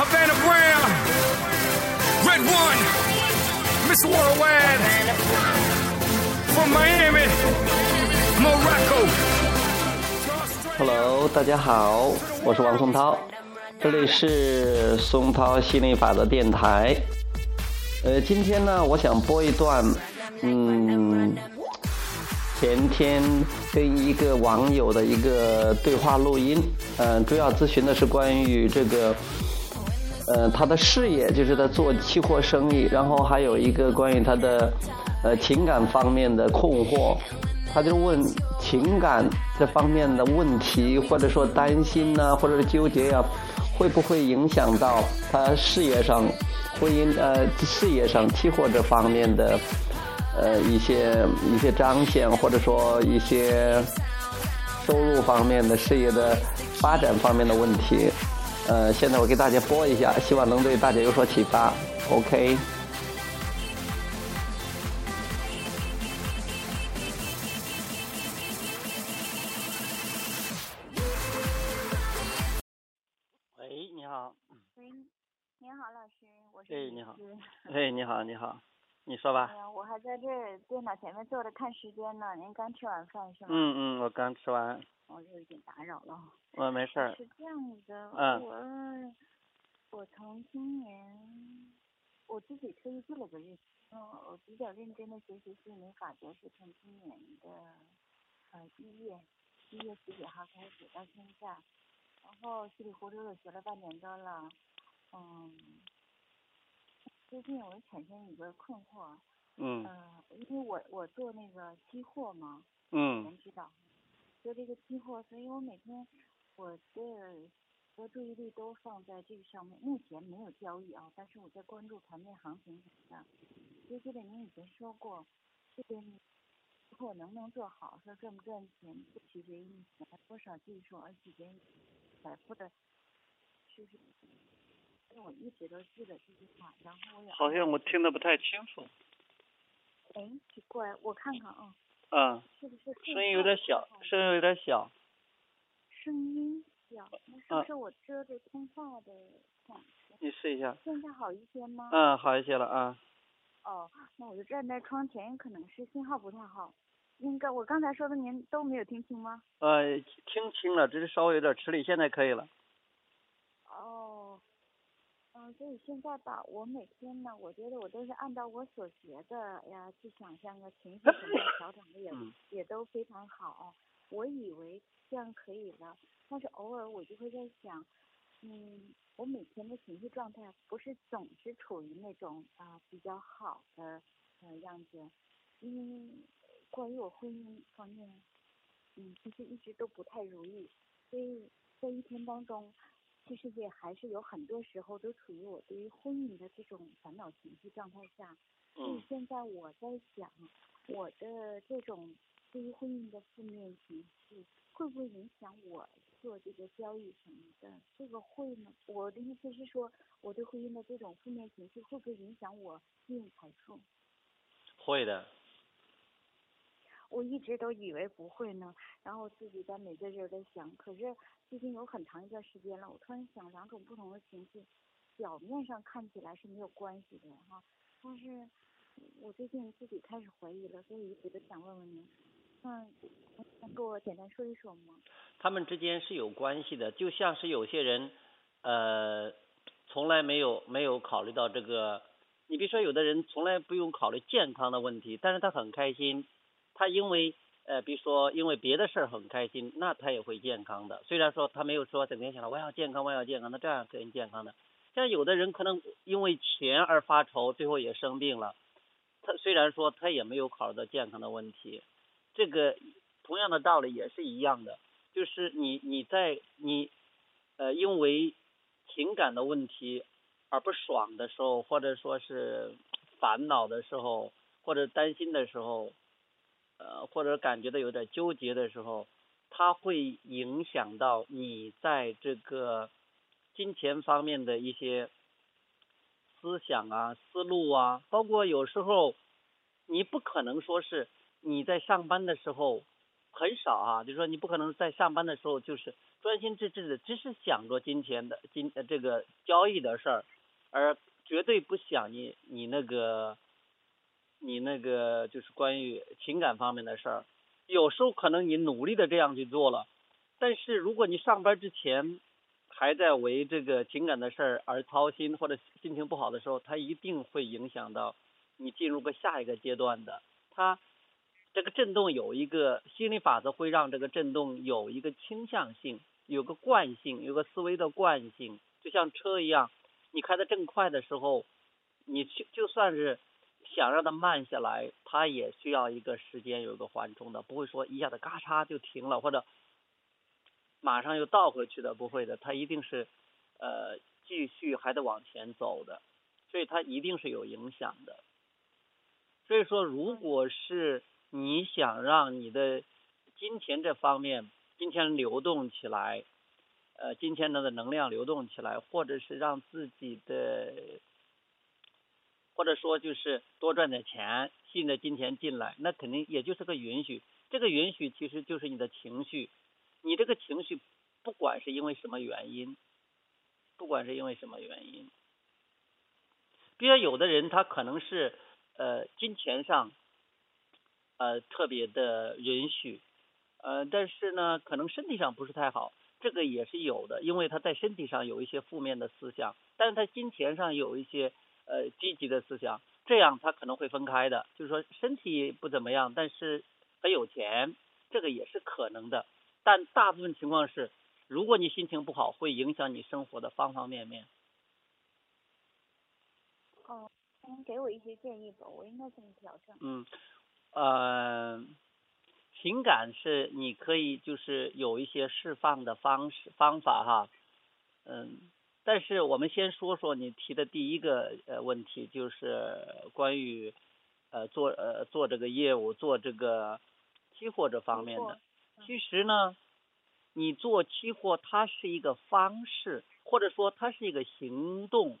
Havana Brown, Red One, Miss Worldwide, from Miami, Morocco. Hello，大家好，我是王松涛，这里是松涛心理法则电台。呃，今天呢，我想播一段，嗯，前天跟一个网友的一个对话录音，嗯、主要咨询的是关于这个，呃，他的事业，就是他做期货生意，然后还有一个关于他的，呃，情感方面的困惑，他就问情感这方面的问题，或者说担心呢、或者是纠结呀、会不会影响到他事业上、婚姻呃事业上期货这方面的呃一些一些彰显，或者说一些收入方面的事业的发展方面的问题。呃，现在我给大家播一下，希望能对大家有所启发。OK。喂，你好。喂，你好，老师，我是李哎你好思哎，你好，你好，你说吧。哎呀，我还在这电脑前面坐着看时间呢。您刚吃完饭是吗？。嗯嗯，我刚吃完，我有一点打扰了。我没事儿。是这样的，嗯我我从今年我自己特意记了个日子，嗯，我比较认真的学习心理法则是从今年的呃一月一月十几号开始到现在，然后稀里糊涂的学了半年多了，嗯，最近我产生一个困惑，嗯呃，因为我我做那个期货嘛，嗯能知道，做这个期货，所以我每天我的和注意力都放在这个上面。目前没有交易啊，但是我在关注盘面行情什么的。就记得您以前说过，这个期货能不能做好，说赚不赚钱，不取决于你学了多少技术，而取决于财富的是不是。我一直都记得这句话，然后我也好像我听得不太清楚。哎，奇怪，我看看啊，嗯，是不是声音有点小，声音有点小。声音小，那是嗯不是我遮着通话的款？你试一下。现在好一些吗？嗯，好一些了啊。哦，那我就站在窗前，可能是信号不太好。应该我刚才说的您都没有听清吗？呃，听清了，只是稍微有点吃力，现在可以了。所以现在吧，我每天呢，我觉得我都是按照我所学的呀去想象个情绪什么调整的也、嗯也都非常好。我以为这样可以了，但是偶尔我就会在想，嗯，我每天的情绪状态不是总是处于那种啊、比较好的呃样子，因为关于我婚姻方面，嗯，其实一直都不太如意，所以在一天当中，其实也还是有很多时候都处于我对于婚姻的这种烦恼情绪状态下。所以嗯现在我在想，我的这种对于婚姻的负面情绪，会不会影响我做这个交易什么的？这个会吗？我的意思是说，我对婚姻的这种负面情绪会不会影响我吸引财富？会的。我一直都以为不会呢，然后自己在每个人在想，可是最近有很长一段时间了，我突然想两种不同的情绪，表面上看起来是没有关系的哈，但是我最近自己开始怀疑了，所以一直都想问问您，那能给我简单说一说吗？他们之间是有关系的，就像是有些人，呃，从来没有没有考虑到这个。你比如说，有的人从来不用考虑健康的问题，但是他很开心，他因为呃，比如说因为别的事儿很开心，那他也会健康的。虽然说他没有说整天想着我要健康，我要健康，那这样肯定健康的。像有的人可能因为钱而发愁，最后也生病了。他虽然说他也没有考虑到健康的问题，这个同样的道理也是一样的。就是你你在你呃因为情感的问题而不爽的时候，或者说是烦恼的时候，或者担心的时候，呃或者感觉到有点纠结的时候，它会影响到你在这个金钱方面的一些思想啊、思路啊，包括有时候你不可能说是你在上班的时候很少啊，就是说你不可能在上班的时候就是专心致志的只是想着金钱的金呃这个交易的事儿，而绝对不想你你那个你那个就是关于情感方面的事儿。有时候可能你努力的这样去做了，但是如果你上班之前还在为这个情感的事儿而操心，或者心情不好的时候，它一定会影响到你进入个下一个阶段的。它这个震动有一个心理法则，会让这个震动有一个倾向性，有个惯性，有个思维的惯性，就像车一样，你开的正快的时候，你就就算是想让它慢下来，它也需要一个时间，有一个缓冲的，不会说一下子嘎嚓就停了，或者马上又倒回去的，不会的，它一定是呃继续还得往前走的，所以它一定是有影响的。所以说，如果是你想让你的金钱这方面金钱流动起来，呃，金钱的能量流动起来，或者是让自己的，或者说就是多赚点钱，新的金钱进来，那肯定也就是个允许。这个允许其实就是你的情绪，你这个情绪不管是因为什么原因，不管是因为什么原因，比如有的人他可能是。呃，金钱上，呃，特别的允许，呃，但是呢，可能身体上不是太好，这个也是有的，因为他在身体上有一些负面的思想，但是他金钱上有一些呃积极的思想，这样他可能会分开的，就是说身体不怎么样，但是很有钱，这个也是可能的，但大部分情况是，如果你心情不好，会影响你生活的方方面面。哦。能给我一些建议不？我应该怎么调整？嗯，呃，情感是你可以就是有一些释放的方式方法哈，嗯，但是我们先说说你提的第一个呃问题，就是关于呃做呃做这个业务做这个期货这方面的。其实呢，你做期货它是一个方式，或者说它是一个行动，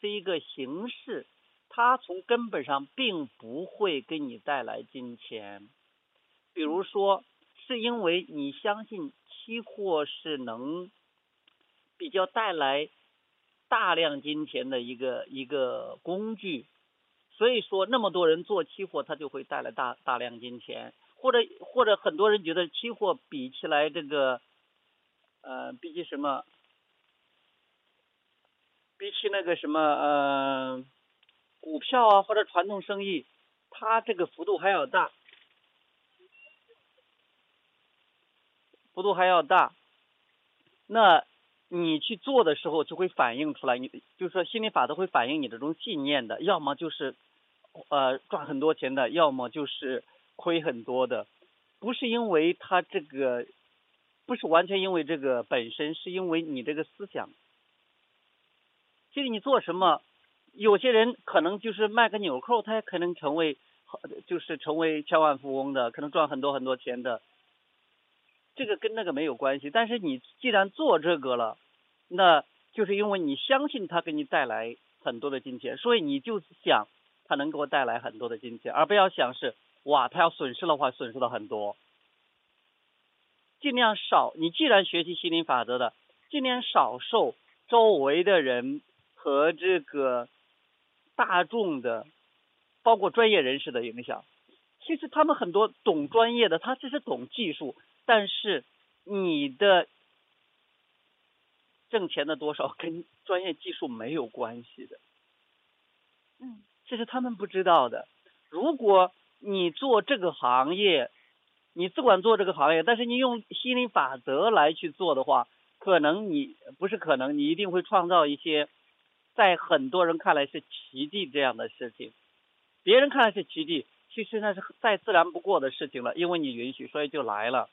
是一个形式。它从根本上并不会给你带来金钱，比如说，是因为你相信期货是能比较带来大量金钱的一个一个工具，所以说那么多人做期货，它就会带来大大量金钱，或者或者很多人觉得期货比起来这个，呃，比起什么，比起那个什么，呃。股票啊，或者传统生意，它这个幅度还要大，幅度还要大。那你去做的时候，就会反映出来，你就是说心理法则会反映你这种信念的，要么就是呃赚很多钱的，要么就是亏很多的，不是因为他这个，不是完全因为这个本身，是因为你这个思想。其实你做什么？有些人可能就是卖个纽扣，他也可能成为，就是成为千万富翁的，可能赚很多很多钱的。这个跟那个没有关系。但是你既然做这个了，那就是因为你相信他给你带来很多的金钱，所以你就想他能给我带来很多的金钱，而不要想是哇，他要损失的话损失了很多。尽量少，你既然学习心灵法则的，尽量少受周围的人和这个。大众的，包括专业人士的影响，其实他们很多懂专业的，他只是懂技术，但是你的挣钱的多少跟专业技术没有关系的。嗯，这是他们不知道的。如果你做这个行业，你只管做这个行业，但是你用心理法则来去做的话，可能你不是可能，你一定会创造一些。在很多人看来是奇迹这样的事情，别人看来是奇迹，其实那是再自然不过的事情了。因为你允许，所以就来了。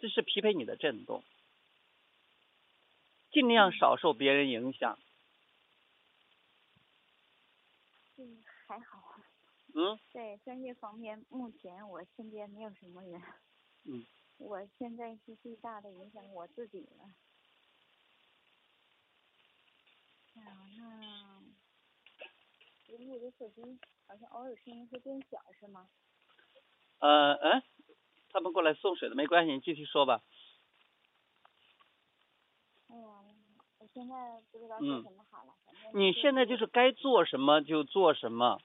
这是匹配你的震动，尽量少受别人影响。嗯，还好。嗯。在专业方面，目前我身边没有什么人。嗯。我现在是最大的影响我自己了。啊，那因为我的手机好像偶尔声音会变小，是吗？呃，嗯，他们过来送水的，没关系，你继续说吧。现在不知道什么好了。你现在就是该做什么就做什么，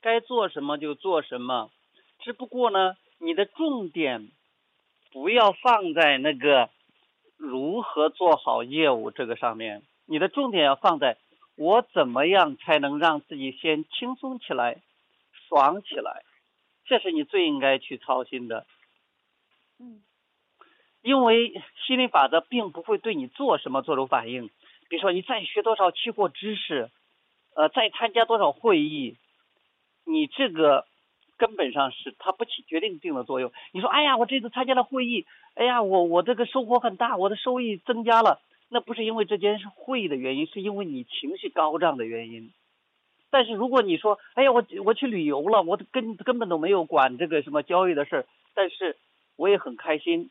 该做什么就做什么，只不过呢，你的重点不要放在那个如何做好业务这个上面，你的重点要放在我怎么样才能让自己先轻松起来、爽起来，这是你最应该去操心的。嗯因为心理法则并不会对你做什么做出反应。比如说，你再学多少期货知识，呃，再参加多少会议，你这个根本上是它不起决定性的作用。你说，哎呀，我这次参加了会议，哎呀，我我这个收获很大，我的收益增加了，那不是因为这件事会议的原因，是因为你情绪高涨的原因。但是如果你说，哎呀，我我去旅游了，我根根本都没有管这个什么交易的事儿，但是我也很开心，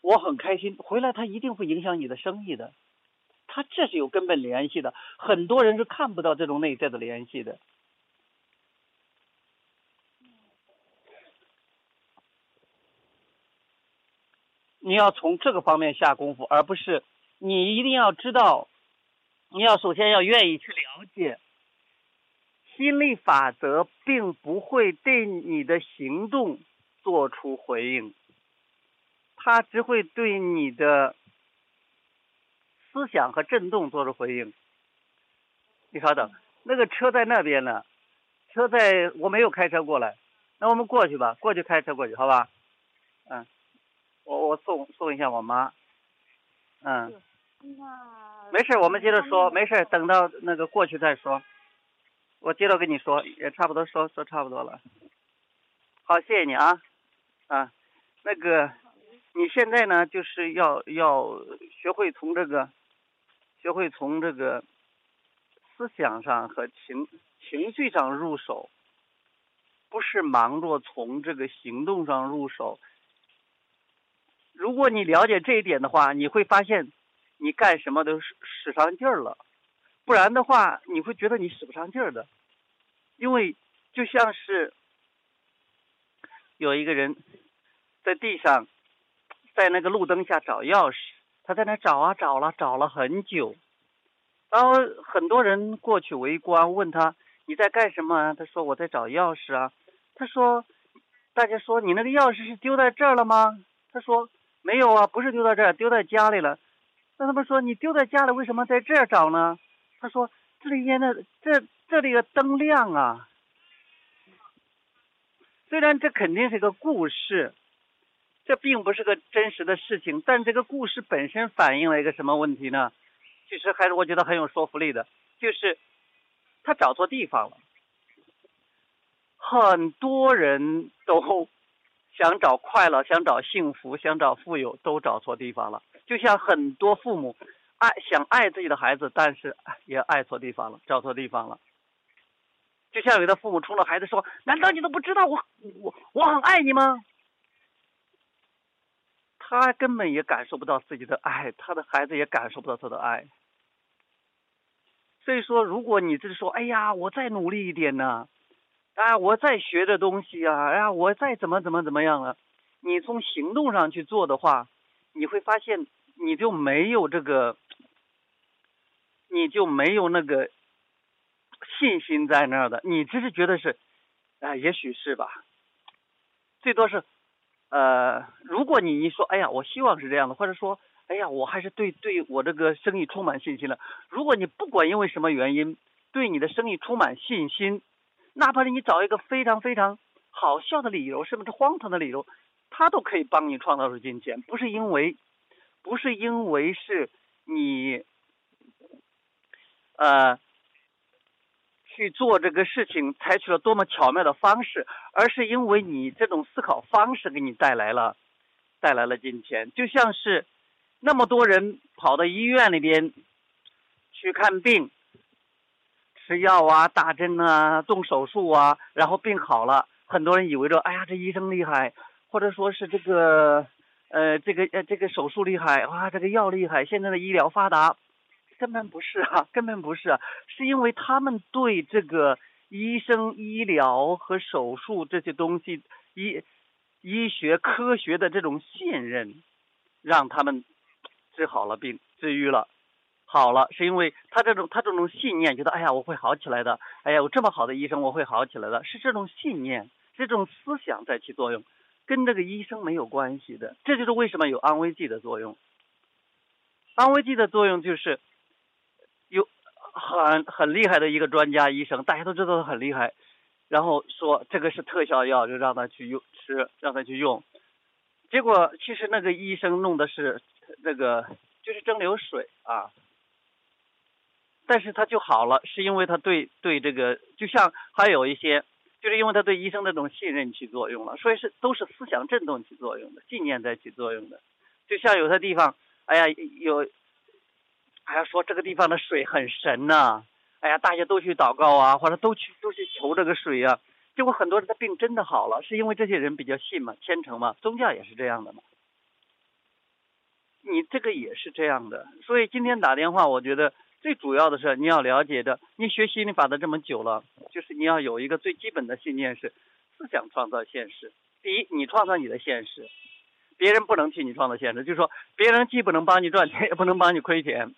我很开心，回来它一定会影响你的生意的，它这是有根本联系的。很多人是看不到这种内在的联系的。你要从这个方面下功夫，而不是你一定要知道，你要首先要愿意去了解，心理法则并不会对你的行动做出回应。它只会对你的思想和震动做出回应。你稍等，那个车在那边呢，车在我没有开车过来，那我们过去吧，过去开车过去，好吧？嗯，我我送送一下我妈。嗯，那没事，我们接着说，没事，等。等到那个过去再说。我接着跟你说，也差不多说说差不多了。好，谢谢你啊，啊，那个。你现在呢，就是要要学会从这个，学会从这个思想上和情情绪上入手，不是忙着从这个行动上入手。如果你了解这一点的话，你会发现你干什么都使使上劲儿了，不然的话，你会觉得你使不上劲儿的，因为就像是有一个人在地上。在那个路灯下找钥匙，他在那找啊找了找了很久，然后很多人过去围观，问他你在干什么啊？他说我在找钥匙啊。他说，大家说你那个钥匙是丢在这儿了吗？他说没有啊，不是丢在这儿，丢在家里了。那他们说你丢在家里，为什么在这儿找呢？他说这里边的这这里的灯亮啊。虽然这肯定是个故事。这并不是个真实的事情，但这个故事本身反映了一个什么问题呢？其实还是我觉得很有说服力的，就是他找错地方了。很多人都想找快乐，想找幸福，想找富有，都找错地方了。就像很多父母爱想爱自己的孩子，但是也爱错地方了，找错地方了。就像有的父母冲着孩子说：“难道你都不知道我我我很爱你吗？”他根本也感受不到自己的爱，他的孩子也感受不到他的爱。所以说，如果你是说，哎呀，我再努力一点呢，啊，我再学的东西啊，哎呀，我再怎么怎么怎么样了，你从行动上去做的话，你会发现你就没有这个，你就没有那个信心在那儿的，你只是觉得是，啊，也许是吧，最多是。呃，如果你一说，哎呀，我希望是这样的，或者说，哎呀，我还是对对我这个生意充满信心了。如果你不管因为什么原因对你的生意充满信心，哪怕是你找一个非常非常好笑的理由，甚至荒唐的理由，他都可以帮你创造出金钱。不是因为，不是因为是你，呃。去做这个事情，采取了多么巧妙的方式，而是因为你这种思考方式给你带来了，带来了金钱。就像是那么多人跑到医院里边去看病，吃药啊、打针啊、动手术啊，然后病好了，很多人以为着，哎呀，这医生厉害，或者说是这个，呃，这个呃这个手术厉害，哇，这个药厉害，现在的医疗发达。根本不是啊，根本不是啊，是因为他们对这个医生、医疗和手术这些东西，医医学科学的这种信任，让他们治好了病。治愈了，好了，是因为他这种他这种信念，觉得哎呀我会好起来的，哎呀我这么好的医生我会好起来的，是这种信念，这种思想在起作用，跟这个医生没有关系的。这就是为什么有安慰剂的作用。安慰剂的作用就是有很很厉害的一个专家医生，大家都知道他很厉害，然后说这个是特效药，就让他去用吃，让他去用。结果其实那个医生弄的是那个就是蒸馏水啊，但是他就好了，是因为他对对这个就像还有一些，就是因为他对医生那种信任起作用了，所以是都是思想震动起作用的，信念在起作用的。就像有的地方，哎呀有，还要说这个地方的水很神呐、哎呀大家都去祷告啊，或者都去都去求这个水呀、结果很多人的病真的好了，是因为这些人比较信嘛，虔诚嘛，宗教也是这样的嘛。你这个也是这样的，所以今天打电话，我觉得最主要的是你要了解的，你学习你法的这么久了，就是你要有一个最基本的信念是，思想创造现实。第一，你创造你的现实，别人不能替你创造现实，就是说别人既不能帮你赚钱，也不能帮你亏钱，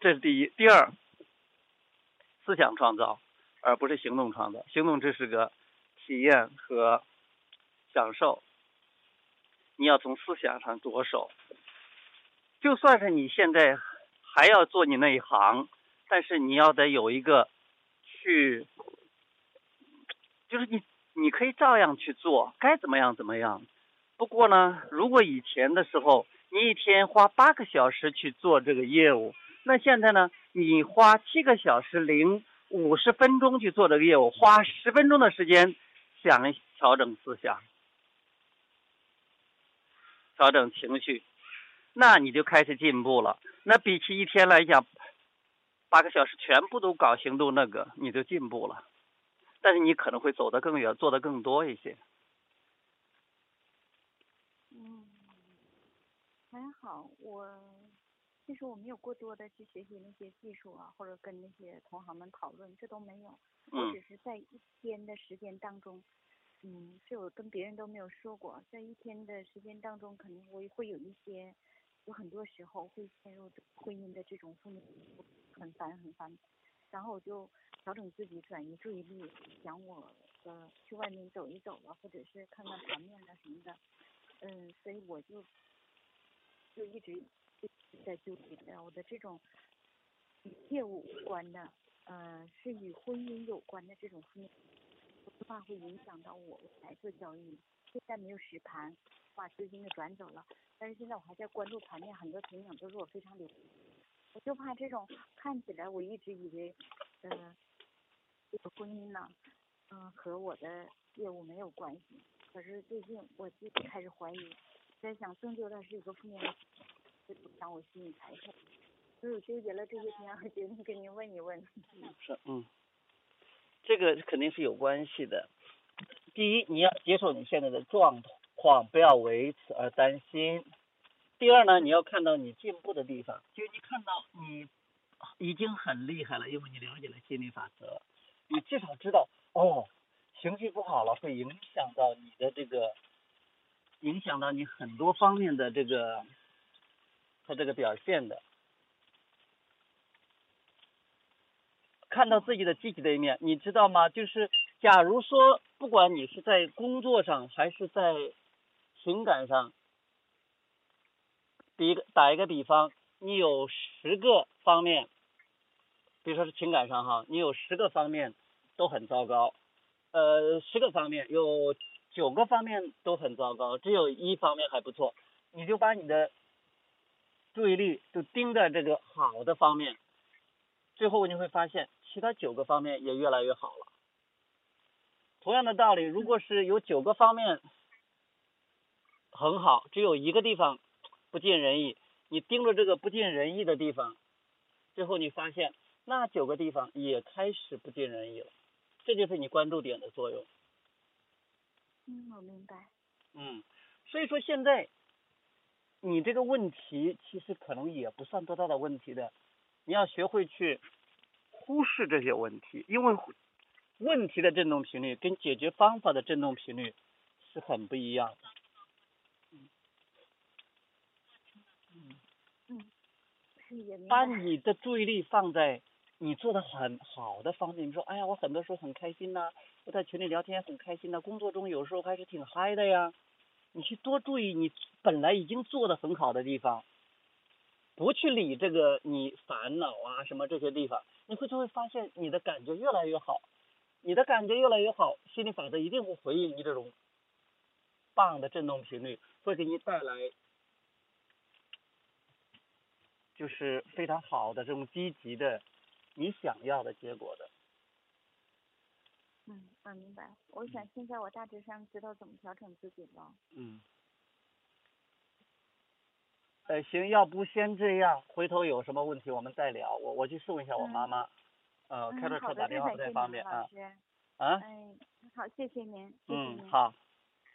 这是第一。第二，思想创造。而不是行动创造。行动只是个体验和享受，你要从思想上着手。就算是你现在还要做你那一行，但是你要得有一个去，就是你你可以照样去做，该怎么样怎么样。不过呢，如果以前的时候你一天花八个小时去做这个业务，那现在呢，你花七个小时零。五十分钟去做这个业务，花十分钟的时间想调整思想、调整情绪，那你就开始进步了。那比起一天来讲，八个小时全部都搞行动，那个你就进步了。但是你可能会走得更远，做得更多一些。嗯，还好我。其实我没有过多的去学习那些技术啊，或者跟那些同行们讨论，这都没有。我只是在一天的时间当中，嗯，这我跟别人都没有说过。在一天的时间当中，可能我会有一些，有很多时候会陷入婚姻的这种负面，很烦很烦。然后我就调整自己，转移注意力，想我呃去外面走一走了，或者是看看盘面啊什么的。嗯，所以我就就一直。在纠结，我的这种与业务无关的，呃，是与婚姻有关的这种负面，怕会影响到我来做交易。现在没有实盘，把资金给转走了，但是现在我还在关注盘面，很多情景都是我非常留意。我就怕这种看起来我一直以为，呃，这个婚姻呢，嗯、和我的业务没有关系，可是最近我自己开始怀疑，在想终究它是一个负面的。影响我心里猜测，所以我纠结了这些天，我决定跟您问一问。是，嗯，这个肯定是有关系的。第一，你要接受你现在的状态况，不要为此而担心。第二呢，你要看到你进步的地方，就你看到你已经很厉害了，因为你了解了心理法则，你至少知道哦，情绪不好了会影响到你的这个，影响到你很多方面的这个。他这个表现的，看到自己的积极的一面，你知道吗？就是假如说，不管你是在工作上还是在情感上，比一个打一个比方，你有十个方面，比如说是情感上哈，你有十个方面都很糟糕，呃，十个方面有九个方面都很糟糕，只有一方面还不错，你就把你的。注意力就盯在这个好的方面，最后你会发现其他九个方面也越来越好了。同样的道理，如果是有九个方面很好，只有一个地方不尽人意，你盯着这个不尽人意的地方，最后你发现那九个地方也开始不尽人意了。这就是你关注点的作用。嗯，我明白。嗯，所以说现在。你这个问题其实可能也不算多大的问题的，你要学会去忽视这些问题，因为问题的振动频率跟解决方法的振动频率是很不一样的。嗯嗯也明把。你的注意力放在你做的很好的方面。你说，哎呀，我很多时候很开心呐、我在群里聊天很开心呐、工作中有时候还是挺嗨的呀。你去多注意你本来已经做的很好的地方，不去理这个你烦恼啊什么这些地方，你会就会发现你的感觉越来越好，你的感觉越来越好，心理法则一定会回应你这种棒的振动频率，会给你带来就是非常好的这种积极的你想要的结果的。嗯，我明白。我想现在我大致上知道怎么调整自己了。嗯。呃，行，要不先这样，回头有什么问题我们再聊。我我去送一下我妈妈，呃，开着车打电话不太方便啊。啊，嗯，好，谢谢您，谢谢您。嗯，。好，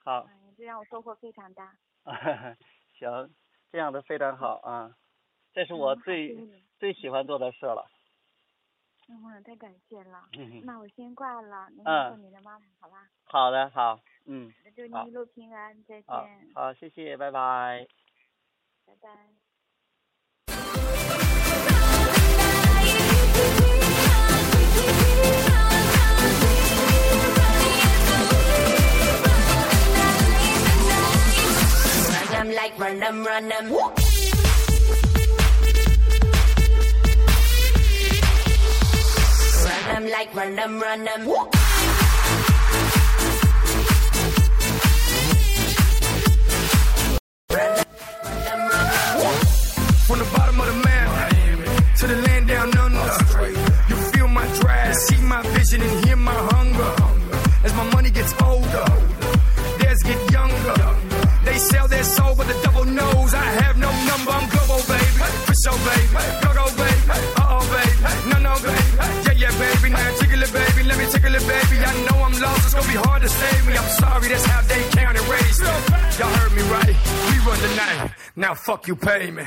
好，嗯，这让我收获非常大。行，这样的非常好啊，这是我最、最喜欢做的事了。嗯，太感谢了。嗯那我先挂了，您嗯告诉你的妈妈，好吧？好的，好，嗯，那祝好您一路平安，再见，，好，谢谢，拜拜。拜拜。Run them like run them, run them. Them like run them, run them. From the bottom of the hard to save me. I'm sorry, that's how they count and raised me. Y'all heard me right. We run the night. Now fuck you, pay me.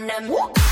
random.